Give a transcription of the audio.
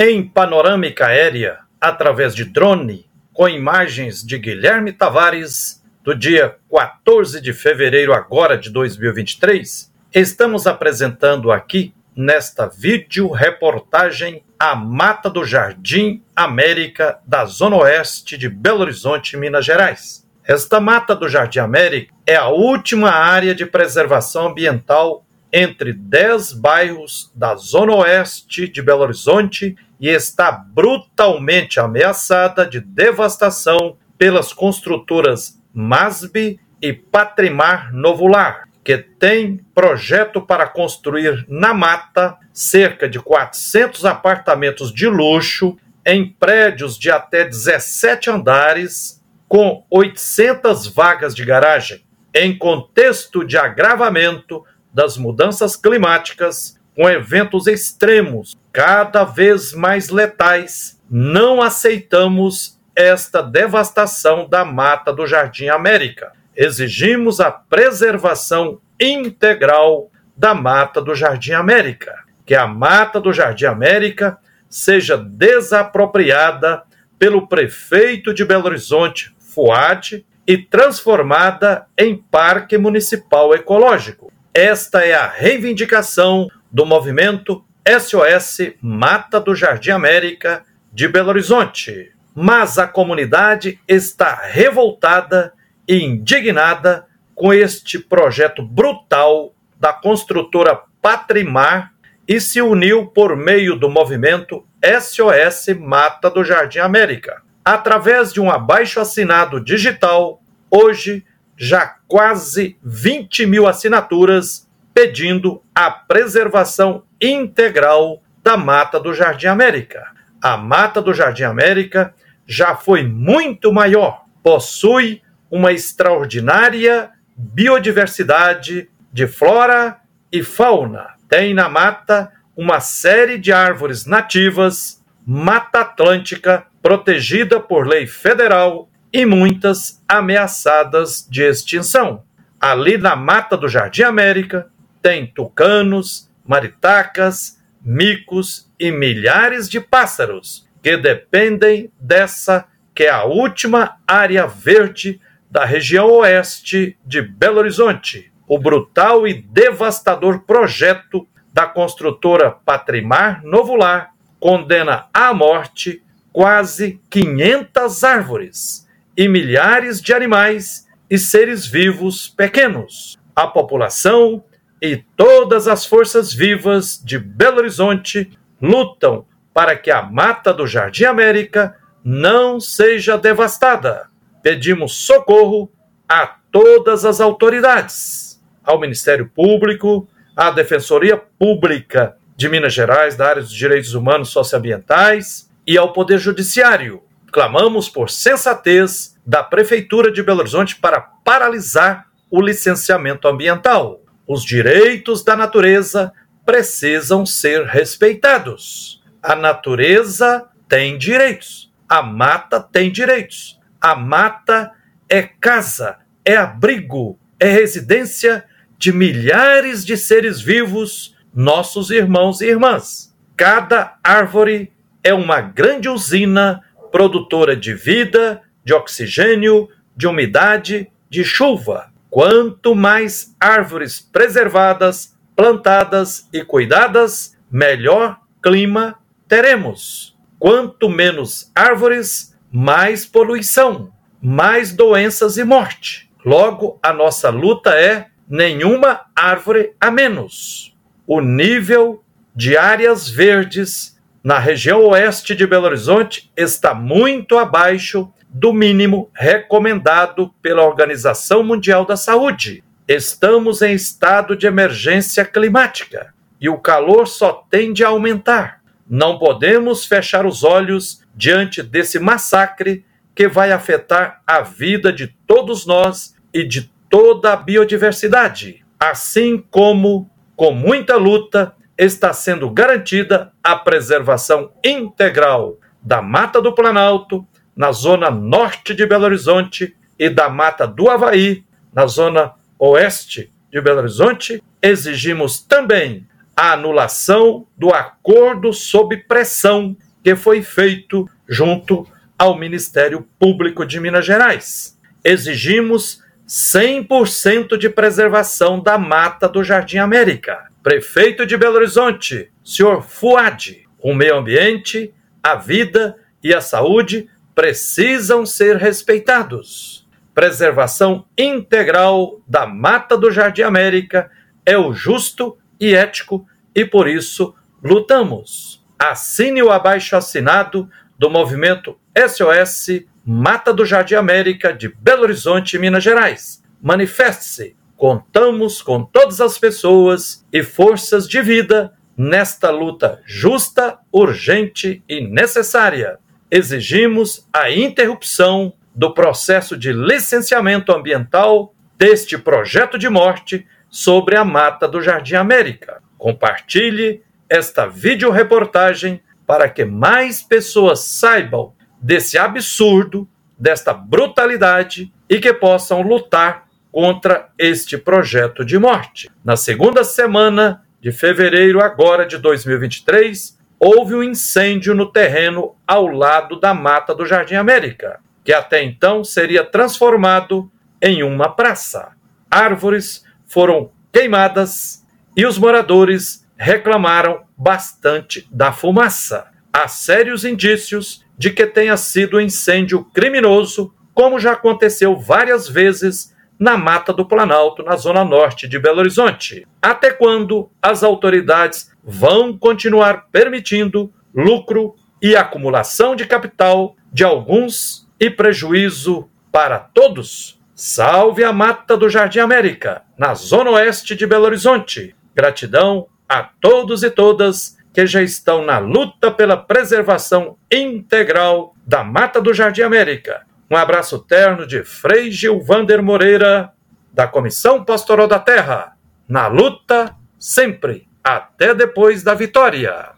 em panorâmica aérea através de drone, com imagens de Guilherme Tavares, do dia 14 de fevereiro agora de 2023, estamos apresentando aqui nesta vídeo reportagem a Mata do Jardim América da Zona Oeste de Belo Horizonte, Minas Gerais. Esta Mata do Jardim América é a última área de preservação ambiental entre 10 bairros da Zona Oeste de Belo Horizonte e está brutalmente ameaçada de devastação pelas construtoras Masbi e Patrimar Novular, que tem projeto para construir na mata cerca de 400 apartamentos de luxo em prédios de até 17 andares, com 800 vagas de garagem, em contexto de agravamento das mudanças climáticas, com eventos extremos cada vez mais letais, não aceitamos esta devastação da mata do Jardim América exigimos a preservação integral da mata do Jardim América, que a mata do Jardim América seja desapropriada pelo prefeito de Belo Horizonte, Fuad, e transformada em Parque Municipal Ecológico. Esta é a reivindicação do movimento SOS Mata do Jardim América de Belo Horizonte. Mas a comunidade está revoltada indignada com este projeto brutal da construtora Patrimar e se uniu por meio do movimento SOS Mata do Jardim América. Através de um abaixo assinado digital, hoje já quase 20 mil assinaturas pedindo a preservação integral da Mata do Jardim América. A Mata do Jardim América já foi muito maior, possui uma extraordinária biodiversidade de flora e fauna. Tem na mata uma série de árvores nativas, Mata Atlântica, protegida por lei federal e muitas ameaçadas de extinção. Ali na mata do Jardim América tem tucanos, maritacas, micos e milhares de pássaros que dependem dessa que é a última área verde da região oeste de Belo Horizonte, o brutal e devastador projeto da construtora Patrimar Novular condena à morte quase 500 árvores e milhares de animais e seres vivos pequenos. A população e todas as forças vivas de Belo Horizonte lutam para que a mata do Jardim América não seja devastada pedimos socorro a todas as autoridades, ao Ministério Público, à Defensoria Pública de Minas Gerais, da área dos direitos humanos socioambientais e ao Poder Judiciário. Clamamos por sensatez da Prefeitura de Belo Horizonte para paralisar o licenciamento ambiental. Os direitos da natureza precisam ser respeitados. A natureza tem direitos, a mata tem direitos. A mata é casa, é abrigo, é residência de milhares de seres vivos, nossos irmãos e irmãs. Cada árvore é uma grande usina produtora de vida, de oxigênio, de umidade, de chuva. Quanto mais árvores preservadas, plantadas e cuidadas, melhor clima teremos. Quanto menos árvores, mais poluição, mais doenças e morte. Logo, a nossa luta é nenhuma árvore a menos. O nível de áreas verdes na região oeste de Belo Horizonte está muito abaixo do mínimo recomendado pela Organização Mundial da Saúde. Estamos em estado de emergência climática e o calor só tende a aumentar. Não podemos fechar os olhos diante desse massacre que vai afetar a vida de todos nós e de toda a biodiversidade, assim como, com muita luta, está sendo garantida a preservação integral da Mata do Planalto, na zona norte de Belo Horizonte, e da Mata do Havaí, na zona oeste de Belo Horizonte, exigimos também a anulação do acordo sob pressão que foi feito junto ao Ministério Público de Minas Gerais. Exigimos 100% de preservação da mata do Jardim América. Prefeito de Belo Horizonte, senhor Fuad, o meio ambiente, a vida e a saúde precisam ser respeitados. Preservação integral da mata do Jardim América é o justo e ético e por isso lutamos. Assine o abaixo assinado do movimento SOS Mata do Jardim América de Belo Horizonte, Minas Gerais. Manifeste-se. Contamos com todas as pessoas e forças de vida nesta luta justa, urgente e necessária. Exigimos a interrupção do processo de licenciamento ambiental deste projeto de morte sobre a mata do Jardim América. Compartilhe esta videoreportagem para que mais pessoas saibam desse absurdo, desta brutalidade e que possam lutar contra este projeto de morte. Na segunda semana de fevereiro agora de 2023, houve um incêndio no terreno ao lado da mata do Jardim América, que até então seria transformado em uma praça. Árvores foram queimadas e os moradores reclamaram bastante da fumaça. Há sérios indícios de que tenha sido incêndio criminoso, como já aconteceu várias vezes na Mata do Planalto, na zona norte de Belo Horizonte. Até quando as autoridades vão continuar permitindo lucro e acumulação de capital de alguns e prejuízo para todos? Salve a Mata do Jardim América, na zona oeste de Belo Horizonte. Gratidão a todos e todas que já estão na luta pela preservação integral da Mata do Jardim América. Um abraço terno de Frei Gilvander Moreira, da Comissão Pastoral da Terra. Na luta, sempre, até depois da vitória.